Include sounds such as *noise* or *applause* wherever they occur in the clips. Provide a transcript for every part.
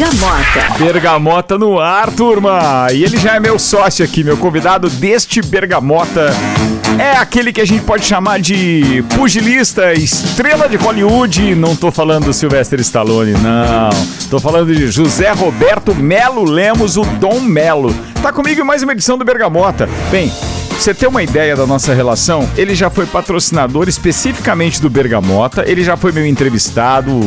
Bergamota. Bergamota no ar, turma! E ele já é meu sócio aqui, meu convidado deste Bergamota. É aquele que a gente pode chamar de pugilista, estrela de Hollywood. Não tô falando do Sylvester Stallone, não. Tô falando de José Roberto Melo Lemos, o Dom Melo. Tá comigo em mais uma edição do Bergamota. Bem, você ter uma ideia da nossa relação, ele já foi patrocinador especificamente do Bergamota, ele já foi meu entrevistado,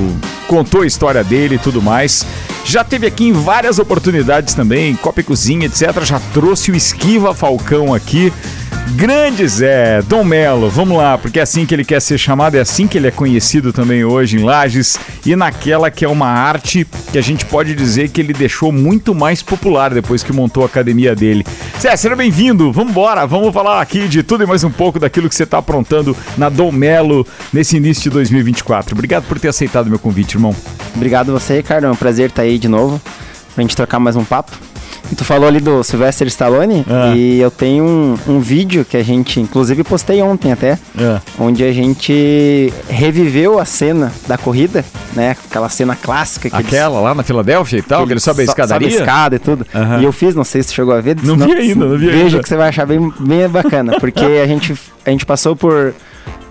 contou a história dele e tudo mais. Já teve aqui em várias oportunidades também, Copa e Cozinha, etc. Já trouxe o Esquiva Falcão aqui. Grande Zé, Dom Melo, vamos lá, porque é assim que ele quer ser chamado, é assim que ele é conhecido também hoje em Lages e naquela que é uma arte que a gente pode dizer que ele deixou muito mais popular depois que montou a academia dele. Zé, seja bem-vindo, vamos embora, vamos falar aqui de tudo e mais um pouco daquilo que você está aprontando na Dom Melo nesse início de 2024. Obrigado por ter aceitado meu convite, irmão. Obrigado você, Ricardo, é um prazer estar aí de novo pra gente trocar mais um papo. Tu falou ali do Sylvester Stallone Ah. e eu tenho um, um vídeo que a gente, inclusive postei ontem até, É. onde a gente reviveu a cena da corrida, né? Aquela cena clássica que eles- Aquela lá na Filadélfia e tal, que ele sobe a escadaria? Sobe a escada e tudo. Aham. E eu fiz, não sei se tu chegou a ver. Não vi ainda, não vi Veja ainda. que você vai achar bem, bem bacana, porque a gente, a gente passou por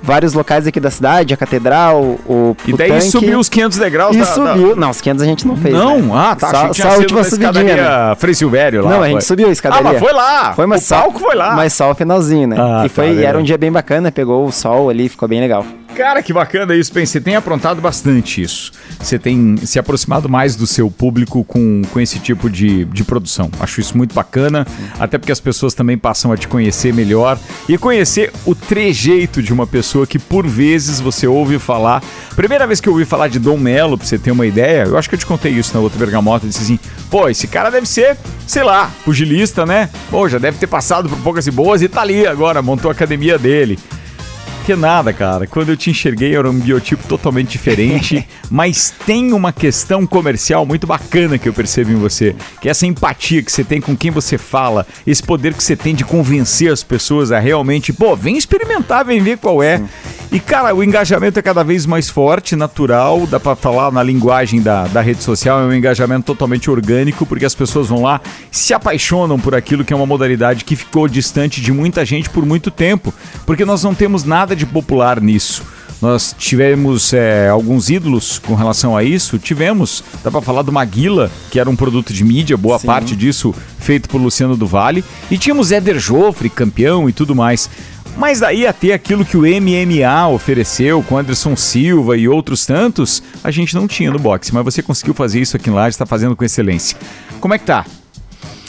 vários locais aqui da cidade, a catedral, o, E o daí tanque, subiu os 500 degraus e da- subiu. Não, os 500 a gente não fez. Não, né? ah, tá. Só, só a última subidinha. né? escadaria Frei Silvério lá. Não, a gente foi. subiu a escadaria. Ah, mas foi lá. Foi, mas o só, palco foi lá. Mas só o finalzinho, né? Ah, e, foi, tá, e era um dia bem bacana, pegou o sol ali, ficou bem legal. Cara, que bacana isso. Bem, você tem aprontado bastante isso. Você tem se aproximado mais do seu público com, com esse tipo de, de produção. Acho isso muito bacana, até porque as pessoas também passam a te conhecer melhor e conhecer o trejeito de uma pessoa que por vezes você ouve falar. Primeira vez que eu ouvi falar de Dom Melo, pra você ter uma ideia, eu acho que eu te contei isso na outra bergamota, eu disse assim, pô, esse cara deve ser, sei lá, pugilista, né? Pô, já deve ter passado por poucas e boas e tá ali agora, montou a academia dele. Que nada, cara. Quando eu te enxerguei era um biotipo totalmente diferente, *laughs* mas tem uma questão comercial muito bacana que eu percebo em você, que é essa empatia que você tem com quem você fala, esse poder que você tem de convencer as pessoas a realmente, pô, vem experimentar, vem ver qual é. E, cara, o engajamento é cada vez mais forte, natural, dá pra falar na linguagem da, da rede social, é um engajamento totalmente orgânico, porque as pessoas vão lá, se apaixonam por aquilo que é uma modalidade que ficou distante de muita gente por muito tempo, porque nós não temos nada de popular nisso. Nós tivemos é, alguns ídolos com relação a isso. Tivemos, dá pra falar do Maguila, que era um produto de mídia, boa Sim. parte disso feito por Luciano do Vale. E tínhamos Éder Joffre, campeão e tudo mais. Mas daí até aquilo que o MMA ofereceu com Anderson Silva e outros tantos, a gente não tinha no boxe. Mas você conseguiu fazer isso aqui em Lages, está fazendo com excelência. Como é que tá?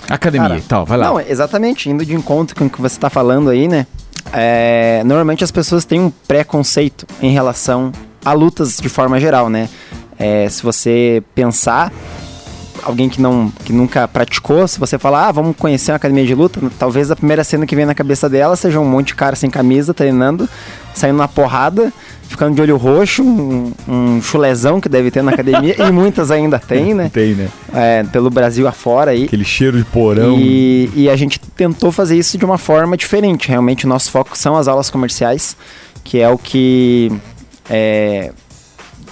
Academia Cara, e tal, vai lá. Não, exatamente, indo de encontro com o que você está falando aí, né? É, normalmente as pessoas têm um preconceito em relação a lutas de forma geral, né? É, se você pensar, alguém que não que nunca praticou, se você falar, ah, vamos conhecer uma academia de luta, talvez a primeira cena que vem na cabeça dela seja um monte de cara sem camisa, treinando, saindo na porrada, ficando de olho roxo, um, um chulezão que deve ter na academia, e muitas ainda tem, né? Tem, né? É, pelo Brasil afora aí. Aquele cheiro de porão. E, e a gente tentou fazer isso de uma forma diferente. Realmente, o nosso foco são as aulas comerciais, que é o que é,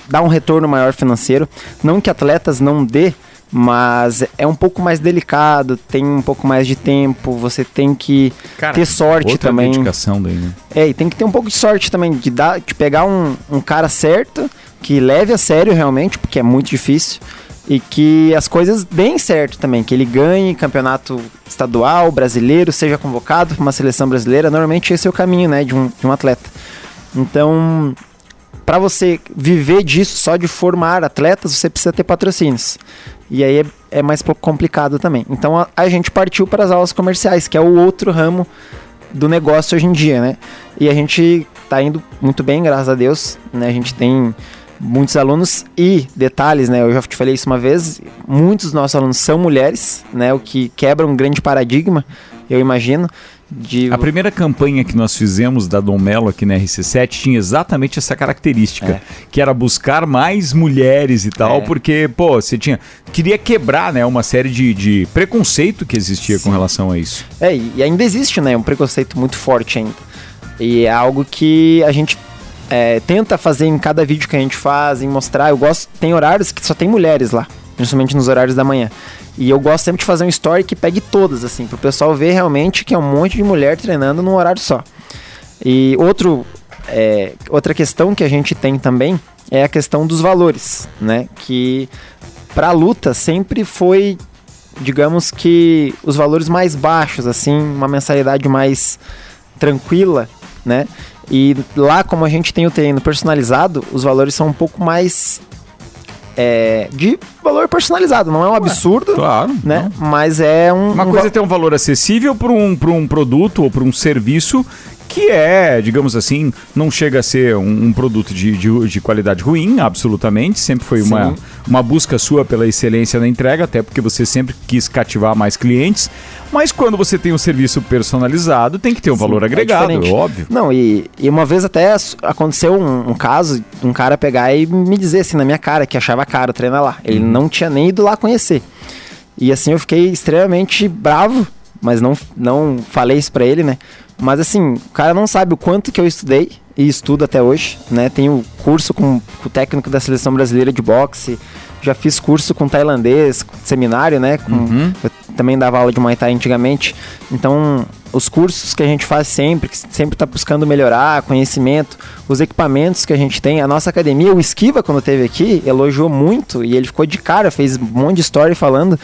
dá um retorno maior financeiro. Não que atletas não dê, mas é um pouco mais delicado, tem um pouco mais de tempo, você tem que Cara, ter sorte outra também. dedicação daí, né? É, e tem que ter um pouco de sorte também, de, dar, de pegar um, um cara certo, que leve a sério realmente, porque é muito difícil, e que as coisas deem certo também, que ele ganhe campeonato estadual, brasileiro, seja convocado para uma seleção brasileira. Normalmente esse é o caminho, né, de um, de um atleta. Então, para você viver disso, só de formar atletas, você precisa ter patrocínios. E aí é, é mais complicado também. Então a, a gente partiu para as aulas comerciais, que é o outro ramo do negócio hoje em dia, né? E a gente tá indo muito bem, graças a Deus, né? A gente tem muitos alunos e detalhes, né? Eu já te falei isso uma vez, muitos dos nossos alunos são mulheres, né? O que quebra um grande paradigma, eu imagino, de A primeira campanha que nós fizemos da Dom Melo aqui na RC7 tinha exatamente essa característica, É. que era buscar mais mulheres e tal, É. porque, pô, você tinha. Queria quebrar, né, uma série de, de preconceito que existia com Sim. relação a isso. É, e ainda existe, né? Um preconceito muito forte ainda. E é algo que a gente é, tenta fazer em cada vídeo que a gente faz, em mostrar. Eu gosto, tem horários que só tem mulheres lá. principalmente nos horários da manhã. E eu gosto sempre de fazer um story que pegue todas, assim, pro pessoal ver realmente que é um monte de mulher treinando num horário só. E outro, é, outra questão que a gente tem também é a questão dos valores, né? Que para a luta sempre foi, digamos que, os valores mais baixos, assim, uma mensalidade mais tranquila, né? E lá, como a gente tem o treino personalizado, os valores são um pouco mais é, de valor personalizado. Não é um absurdo, claro, né? Não. Mas é um. Uma um coisa é ter um valor acessível para um, um produto ou para um serviço que é, digamos assim, não chega a ser um, um produto de, de, de, qualidade ruim, absolutamente. Sempre foi uma, uma busca sua pela excelência na entrega, até porque você sempre quis cativar mais clientes. Mas quando você tem um serviço personalizado, tem que ter um Sim, valor é agregado, é óbvio. Não, e, e uma vez até aconteceu um, um, caso, um cara pegar e me dizer assim na minha cara que achava caro treinar lá. Ele uhum. não tinha nem ido lá conhecer. E assim eu fiquei extremamente bravo, mas não, não falei isso pra ele, né? Mas assim, o cara não sabe o quanto que eu estudei e estudo até hoje, né? Tenho curso com, com o técnico da seleção brasileira de boxe, já fiz curso com tailandês, seminário, né? Com, uhum. Eu também dava aula de Muay Thai antigamente. Então, os cursos que a gente faz sempre, que sempre está buscando melhorar, conhecimento, os equipamentos que a gente tem. A nossa academia, o Esquiva, quando teve aqui, elogiou muito e ele ficou de cara, fez um monte de story falando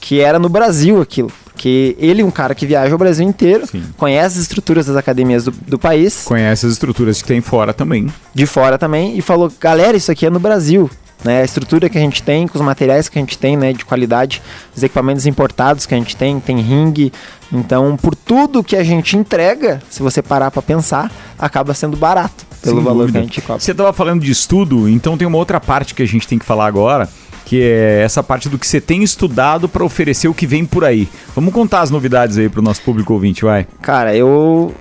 que era no Brasil aquilo. Porque ele é um cara que viaja o Brasil inteiro, Sim. conhece as estruturas das academias do, do, país. Conhece as estruturas que tem fora também. De fora também. E falou, galera, isso aqui é no Brasil. Né, a estrutura que a gente tem, com os materiais que a gente tem, né, de qualidade, os equipamentos importados que a gente tem, tem ringue. Então, por tudo que a gente entrega, se você parar para pensar, acaba sendo barato pelo Sem valor dúvida. que a gente cobra. Você estava falando de estudo, então tem uma outra parte que a gente tem que falar agora, que é essa parte do que você tem estudado para oferecer o que vem por aí. Vamos contar as novidades aí para o nosso público ouvinte, vai. Cara, eu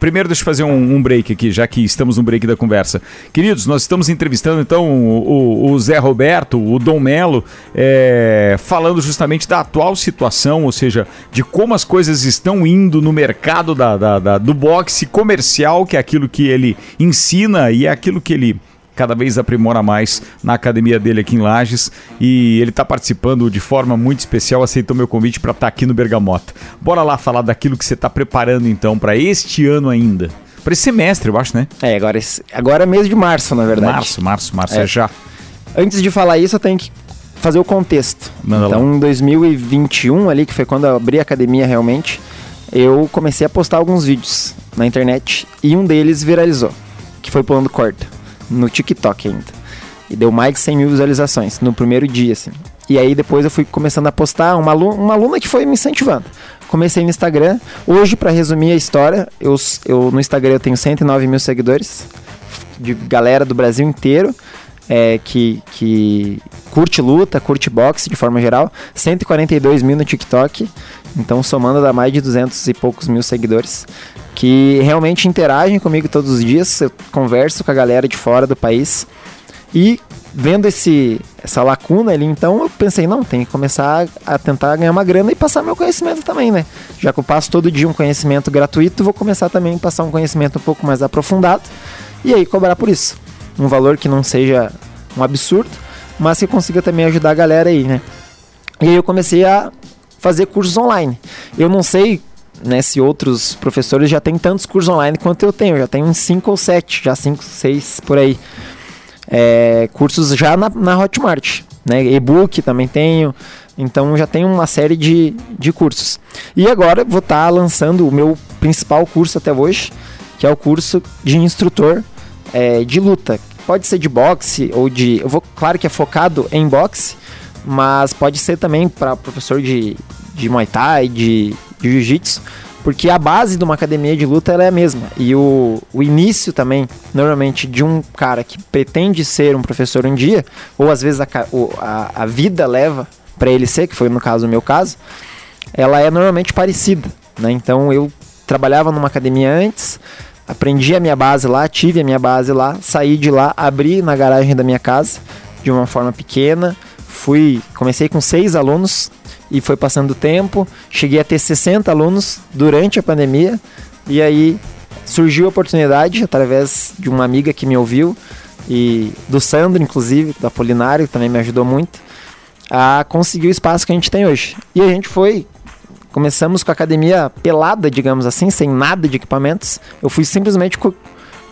Primeiro, deixa eu fazer um, um, break aqui, já que estamos no break da conversa. Queridos, nós estamos entrevistando então o, o, Zé Roberto, o Dom Melo, é, falando justamente da atual situação, ou seja, de como as coisas estão indo no mercado da, da, da do boxe comercial, que é aquilo que ele ensina e é aquilo que ele cada vez aprimora mais na academia dele aqui em Lages e ele está participando de forma muito especial, aceitou meu convite para estar tá aqui no Bergamota. Bora lá falar daquilo que você está preparando então para este ano ainda. Para esse semestre, eu acho, né? É, agora, agora é mês de março, na verdade. Março, março, março, é, é já. Antes de falar isso, eu tenho que fazer o contexto. Manda então, lá. em 2021, ali, que foi quando eu abri a academia realmente, eu comecei a postar alguns vídeos na internet e um deles viralizou, que foi pulando corda no TikTok ainda. E deu mais de 100 mil visualizações no primeiro dia, assim. E aí depois eu fui começando a postar, uma uma aluna que foi me incentivando. Comecei no Instagram. Hoje, para resumir a história, eu, eu no Instagram eu tenho 109 mil seguidores, de galera do Brasil inteiro. É, que, que curte luta, curte boxe de forma geral, 142 mil no TikTok, então somando dá mais de 200 e poucos mil seguidores que realmente interagem comigo todos os dias. Eu converso com a galera de fora do país e vendo esse essa lacuna ali, então eu pensei, não, tem que começar a tentar ganhar uma grana e passar meu conhecimento também, né? Já que eu passo todo dia um conhecimento gratuito, vou começar também a passar um conhecimento um pouco mais aprofundado e aí cobrar por isso. Um valor que não seja um absurdo, mas que consiga também ajudar a galera aí, né? E aí eu comecei a fazer cursos online. Eu não sei né, se outros professores já têm tantos cursos online quanto eu tenho, já tenho uns 5 ou 7, já 5, 6 por aí. É, cursos já na, na Hotmart, né, e-book também tenho, então já tenho uma série de, de cursos. E agora vou estar tá lançando o meu principal curso até hoje, que é o curso de instrutor é, de luta. Pode ser de boxe ou de. Eu vou, claro que é focado em boxe, mas pode ser também para professor de, de Muay Thai, de de jiu-jitsu, porque a base de uma academia de luta é a mesma. E o, o início também, normalmente, de um cara que pretende ser um professor um dia, ou às vezes a, a, a vida leva para ele ser, que foi no caso o meu caso, ela é normalmente parecida. Né? Então eu trabalhava numa academia antes, aprendi a minha base lá, tive a minha base lá, saí de lá, abri na garagem da minha casa de uma forma pequena, fui, comecei com seis alunos, e foi passando o tempo. Cheguei a ter 60 alunos durante a pandemia e aí surgiu a oportunidade através de uma amiga que me ouviu e do Sandro, inclusive, da Polinário, que também me ajudou muito. a conseguir o espaço que a gente tem hoje. E a gente foi começamos com a academia pelada, digamos assim, sem nada de equipamentos. Eu fui simplesmente com,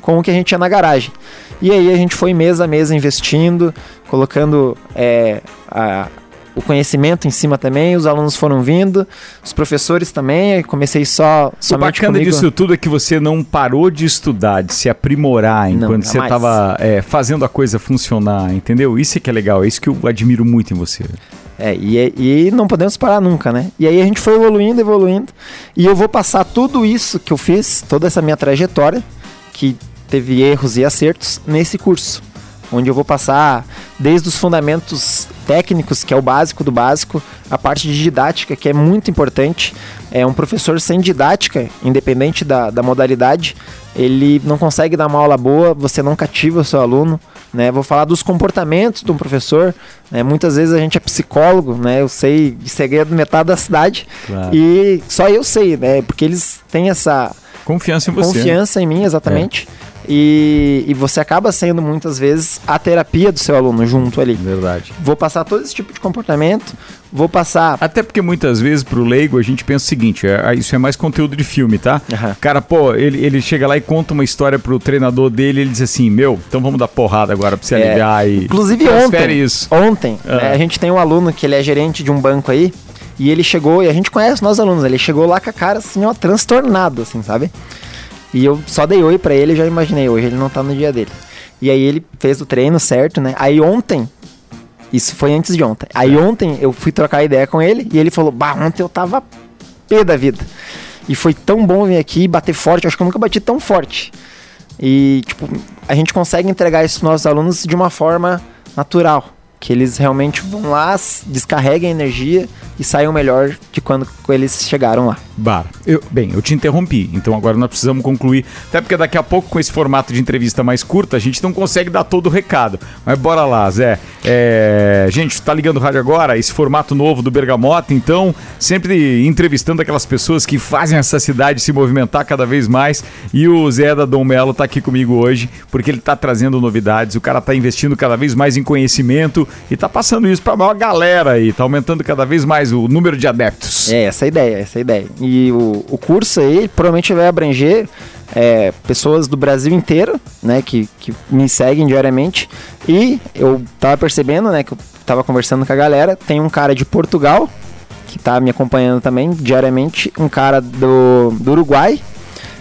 com o que a gente tinha na garagem. E aí a gente foi mês a mês investindo, colocando é, a, o conhecimento em cima também, os alunos foram vindo, os professores também, comecei só O bacana comigo. disso tudo é que você não parou de estudar, de se aprimorar Não, enquanto você jamais. estava fazendo a coisa funcionar, entendeu? Isso é que é legal, é isso que eu admiro muito em você. É, e, e não podemos parar nunca, né? E aí a gente foi evoluindo, evoluindo. E eu vou passar tudo isso que eu fiz, toda essa minha trajetória, que teve erros e acertos, nesse curso. Onde eu vou passar desde os fundamentos técnicos, que é o básico do básico, a parte de didática, que é muito importante. É um professor sem didática, independente da, da modalidade, ele não consegue dar uma aula boa, você não cativa o seu aluno. Né? Vou falar dos comportamentos de um professor. Né? Muitas vezes a gente é psicólogo, né? Eu sei de segredo metade da cidade. Claro. E só eu sei, né? Porque eles têm essa Confiança em você. confiança em mim, exatamente. E, e você acaba sendo muitas vezes a terapia do seu aluno junto ali. Verdade. Vou passar todo esse tipo de comportamento, vou passar. Até porque muitas vezes pro leigo a gente pensa o seguinte, é, isso é mais conteúdo de filme, tá? Aham. Cara, pô, ele, ele chega lá e conta uma história pro treinador dele, ele diz assim, meu, então vamos dar porrada agora pra você É, aliviar e Inclusive ontem, isso. ontem Ah. né, a gente tem um aluno que ele é gerente de um banco aí, e ele chegou, e a gente conhece nós alunos, ele chegou lá com a cara assim, ó, transtornado, assim, sabe? E eu só dei oi pra ele já imaginei, hoje ele não tá no dia dele. E aí ele fez o treino certo, né? Aí ontem, isso foi antes de ontem. Aí ontem eu fui trocar ideia com ele e ele falou: Bah, ontem eu tava pé da vida. E foi tão bom vir aqui e bater forte. Eu acho que eu nunca bati tão forte. E, tipo, a gente consegue entregar isso pros nossos alunos de uma forma natural. Que eles realmente vão lá, descarreguem a energia e saiam melhor de quando eles chegaram lá. Bar. Eu, bem, eu te interrompi, então agora nós precisamos concluir. Até porque daqui a pouco, com esse formato de entrevista mais curta, a gente não consegue dar todo o recado. Mas bora lá, Zé. É, gente, tá ligando o rádio agora? Esse formato novo do Bergamota, então, sempre entrevistando aquelas pessoas que fazem essa cidade se movimentar cada vez mais. E o Zé da Dom Melo tá aqui comigo hoje, porque ele tá trazendo novidades, o cara tá investindo cada vez mais em conhecimento e tá passando isso pra maior galera aí, tá aumentando cada vez mais o número de adeptos. É, essa é a ideia, essa é a ideia. E o, o curso aí provavelmente vai abranger é, pessoas do Brasil inteiro, né, que, que me seguem diariamente. E eu tava percebendo, né, que eu tava conversando com a galera, tem um cara de Portugal, que tá me acompanhando também diariamente, um cara do, do Uruguai.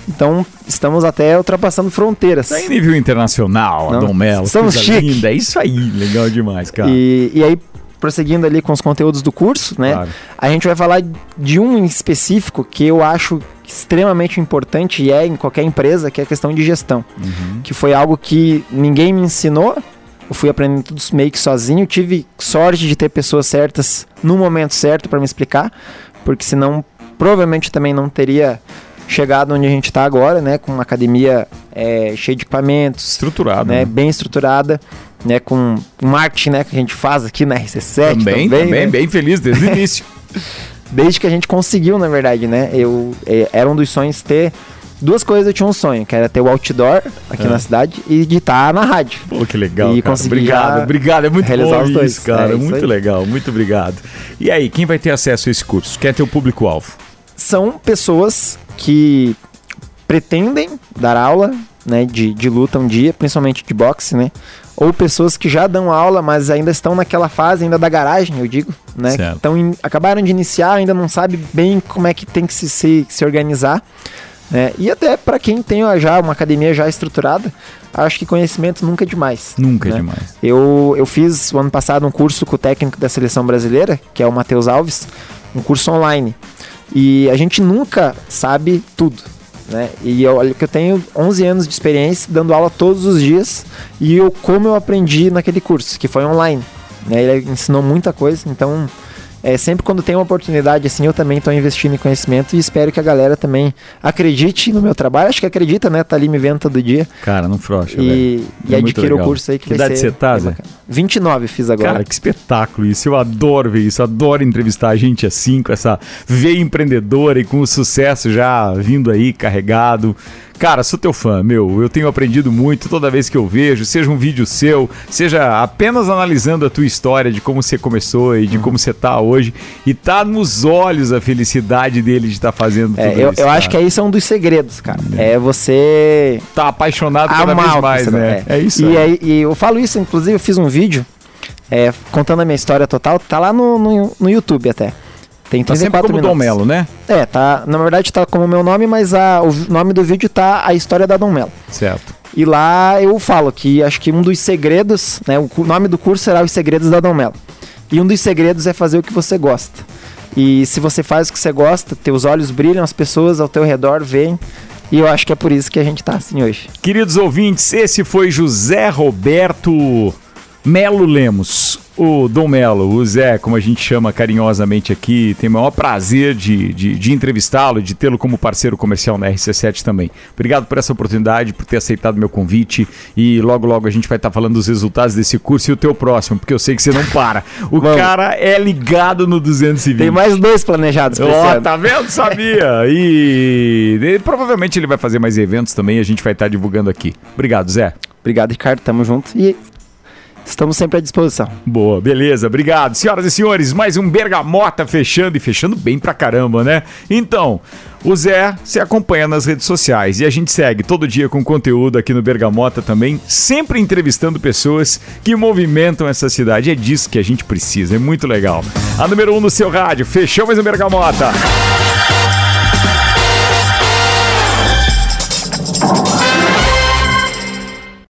Então, estamos até ultrapassando fronteiras. Tá em nível internacional, Não, Dom Melo. coisa chique. linda. É isso aí, legal demais, cara. E, e aí, prosseguindo ali com os conteúdos do curso, né? Claro. A gente vai falar de um em específico que eu acho extremamente importante e é em qualquer empresa, que é a questão de gestão. Uhum. Que foi algo que ninguém me ensinou. Eu fui aprendendo tudo meio que sozinho. Tive sorte de ter pessoas certas no momento certo para me explicar, porque senão provavelmente também não teria chegado onde a gente está agora, né? Com uma academia é, cheia de equipamentos, Estruturado. né, né? bem estruturada, né, com o marketing né, que a gente faz aqui na RC7 Também, também, também, né? bem feliz desde o início. *laughs* desde que a gente conseguiu, na verdade, né, eu, é, era um dos sonhos ter duas coisas, eu tinha um sonho, que era ter o outdoor aqui É. na cidade e de estar na rádio. Pô, que legal, E cara. Obrigado, obrigado. É muito realizar bom os isso, dois. cara. É isso muito legal, muito obrigado. E aí, quem vai ter acesso a esse curso? Quer ter o público-alvo? São pessoas que pretendem dar aula, né, de, de luta um dia, principalmente de boxe, né, ou pessoas que já dão aula, mas ainda estão naquela fase ainda da garagem, eu digo, né? Então acabaram de iniciar, ainda não sabe bem como é que tem que se, se, se organizar. Né? E até para quem tem já uma academia já estruturada, acho que conhecimento nunca é demais. Nunca é né? demais. Eu, eu fiz o ano passado um curso com o técnico da seleção brasileira, que é o Matheus Alves, um curso online. E a gente nunca sabe tudo. Né? E olha que eu tenho 11 anos de experiência dando aula todos os dias e eu como eu aprendi naquele curso, que foi online. Né? Ele ensinou muita coisa, então é, sempre quando tem uma oportunidade assim, eu também estou investindo em conhecimento e espero que a galera também acredite no meu trabalho. Acho que acredita, né? Tá ali me vendo todo dia. Cara, não frouxa, E, e É adquira o curso aí que, Que vai idade ser você tá, bem Zé? bacana. 29 fiz agora. Cara, que espetáculo isso. Eu adoro ver isso. Adoro entrevistar gente assim, com essa veia empreendedora e com o sucesso já vindo aí carregado. Cara, sou teu fã, meu. Eu tenho aprendido muito toda vez que eu vejo, seja um vídeo seu, seja apenas analisando a tua história de como você começou e de como você tá hoje. E tá nos olhos a felicidade dele de estar fazendo É, tudo eu, isso. eu acho que cara. isso é um dos segredos, cara. É você Tá apaixonado cada vez mais, né? é. É isso. E, é. aí, e eu falo isso, inclusive eu fiz um vídeo é, contando a minha história total. Tá lá no, no, no YouTube até. Tem Tá sempre 34 como minutos. Dom Melo, né? É, tá. Na verdade tá como meu nome, mas a, o nome do vídeo tá a história da Dom Melo. Certo. E lá eu falo que acho que um dos segredos, né? O nome do curso será Os Segredos da Dom Melo. E um dos segredos é fazer o que você gosta. E se você faz o que você gosta, teus olhos brilham, as pessoas ao teu redor veem. E eu acho que é por isso que a gente tá assim hoje. Queridos ouvintes, esse foi José Roberto Melo Lemos, o Dom Melo, o Zé, como a gente chama carinhosamente aqui. Tem o maior prazer de, de, de entrevistá-lo e de tê-lo como parceiro comercial na RC7 também. Obrigado por essa oportunidade, por ter aceitado meu convite. E logo, logo a gente vai estar falando dos resultados desse curso e o teu próximo, porque eu sei que você não para. O Vamos. cara é ligado no 220. Tem mais dois planejados Ó, ano. tá vendo? Sabia. E, e provavelmente ele vai fazer mais eventos também e a gente vai estar divulgando aqui. Obrigado, Zé. Obrigado, Ricardo. Tamo junto. E estamos sempre à disposição. Boa, beleza, obrigado. Senhoras e senhores, mais um Bergamota fechando e fechando bem pra caramba, né? Então, o Zé se acompanha nas redes sociais e a gente segue todo dia com conteúdo aqui no Bergamota também, sempre entrevistando pessoas que movimentam essa cidade. É disso que a gente precisa, é muito legal. A número um no seu rádio, fechou mais um Bergamota.